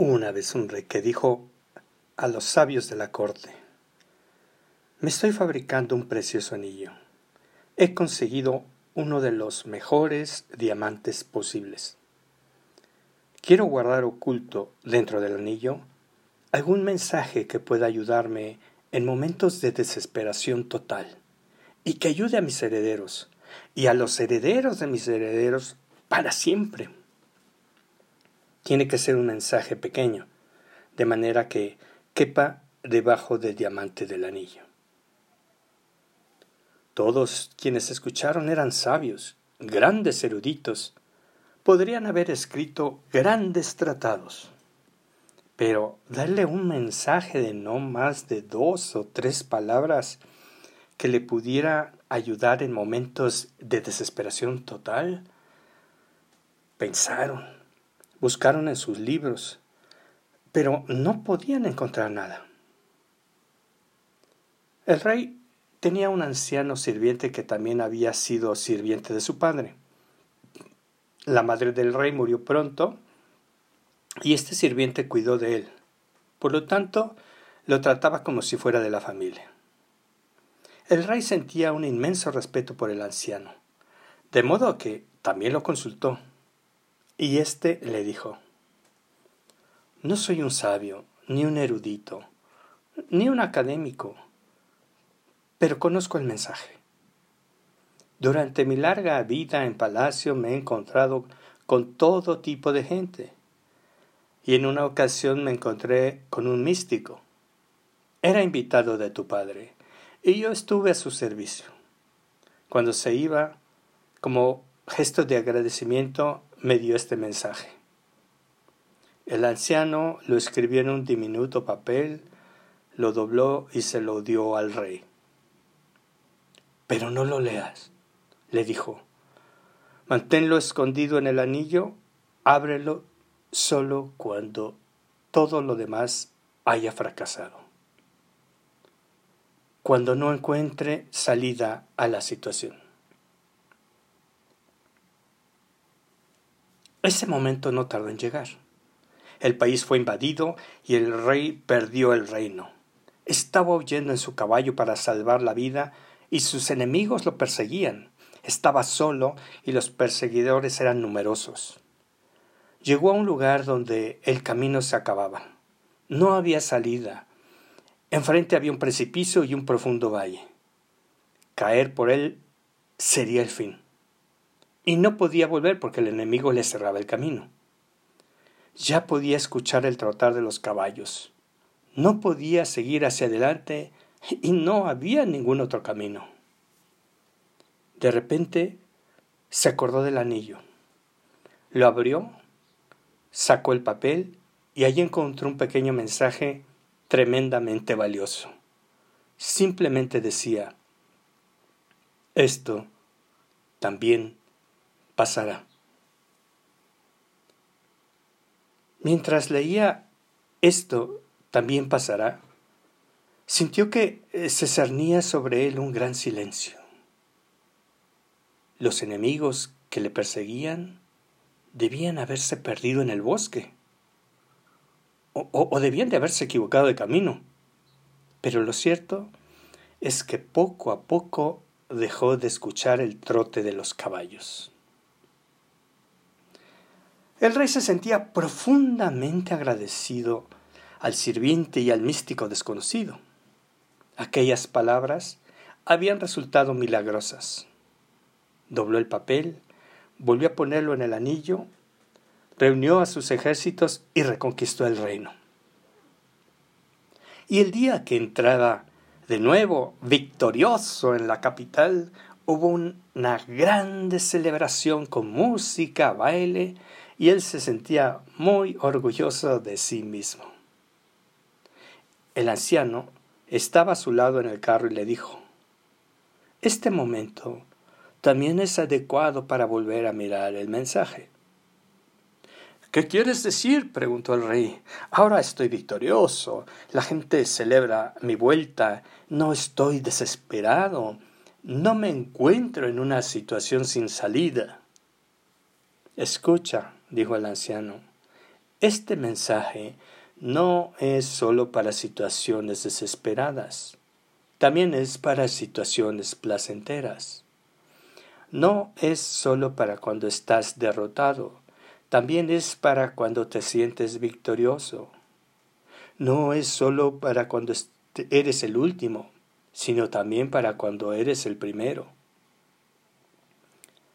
una vez un rey que dijo a los sabios de la corte, me estoy fabricando un precioso anillo. He conseguido uno de los mejores diamantes posibles. Quiero guardar oculto dentro del anillo algún mensaje que pueda ayudarme en momentos de desesperación total y que ayude a mis herederos y a los herederos de mis herederos para siempre tiene que ser un mensaje pequeño, de manera que quepa debajo del diamante del anillo. Todos quienes escucharon eran sabios, grandes eruditos, podrían haber escrito grandes tratados. Pero darle un mensaje de no más de dos o tres palabras que le pudiera ayudar en momentos de desesperación total, pensaron Buscaron en sus libros, pero no podían encontrar nada. El rey tenía un anciano sirviente que también había sido sirviente de su padre. La madre del rey murió pronto y este sirviente cuidó de él. Por lo tanto, lo trataba como si fuera de la familia. El rey sentía un inmenso respeto por el anciano, de modo que también lo consultó. Y éste le dijo, No soy un sabio, ni un erudito, ni un académico, pero conozco el mensaje. Durante mi larga vida en palacio me he encontrado con todo tipo de gente, y en una ocasión me encontré con un místico. Era invitado de tu padre, y yo estuve a su servicio. Cuando se iba, como gesto de agradecimiento, me dio este mensaje. El anciano lo escribió en un diminuto papel, lo dobló y se lo dio al rey. Pero no lo leas, le dijo. Manténlo escondido en el anillo, ábrelo solo cuando todo lo demás haya fracasado. Cuando no encuentre salida a la situación. Ese momento no tardó en llegar. El país fue invadido y el rey perdió el reino. Estaba huyendo en su caballo para salvar la vida y sus enemigos lo perseguían. Estaba solo y los perseguidores eran numerosos. Llegó a un lugar donde el camino se acababa. No había salida. Enfrente había un precipicio y un profundo valle. Caer por él sería el fin y no podía volver porque el enemigo le cerraba el camino. Ya podía escuchar el trotar de los caballos. No podía seguir hacia adelante y no había ningún otro camino. De repente se acordó del anillo. Lo abrió, sacó el papel y allí encontró un pequeño mensaje tremendamente valioso. Simplemente decía, esto también pasará. Mientras leía esto también pasará, sintió que eh, se cernía sobre él un gran silencio. Los enemigos que le perseguían debían haberse perdido en el bosque, o, o, debían de haberse equivocado de camino. Pero lo cierto es que poco a poco dejó de escuchar el trote de los caballos. El rey se sentía profundamente agradecido al sirviente y al místico desconocido. Aquellas palabras habían resultado milagrosas. Dobló el papel, volvió a ponerlo en el anillo, reunió a sus ejércitos y reconquistó el reino. Y el día que entraba de nuevo victorioso en la capital, hubo una grande celebración con música, baile y él se sentía muy orgulloso de sí mismo. El anciano estaba a su lado en el carro y le dijo, Este momento también es adecuado para volver a mirar el mensaje. ¿Qué quieres decir? preguntó el rey. Ahora estoy victorioso. La gente celebra mi vuelta. No estoy desesperado. No me encuentro en una situación sin salida. Escucha, dijo el anciano, Este mensaje no es solo para situaciones desesperadas, también es para situaciones placenteras. No es solo para cuando estás derrotado, también es para cuando te sientes victorioso. No es solo para cuando eres el último, sino también para cuando eres el primero.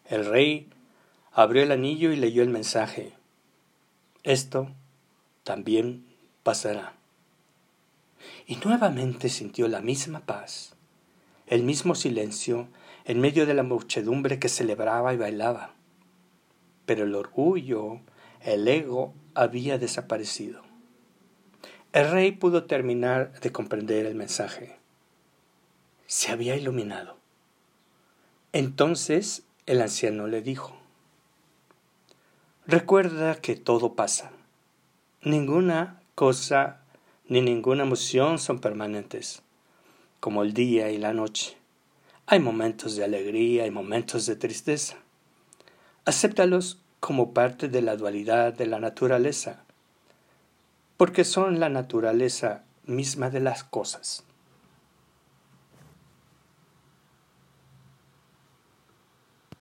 El rey abrió el anillo y leyó el mensaje. Esto también pasará. Y nuevamente sintió la misma paz, el mismo silencio en medio de la muchedumbre que celebraba y bailaba. Pero el orgullo, el ego había desaparecido. El rey pudo terminar de comprender el mensaje. Se había iluminado. Entonces el anciano le dijo, Recuerda que todo pasa. Ninguna cosa ni ninguna emoción son permanentes, como el día y la noche. Hay momentos de alegría y momentos de tristeza. Acéptalos como parte de la dualidad de la naturaleza, porque son la naturaleza misma de las cosas.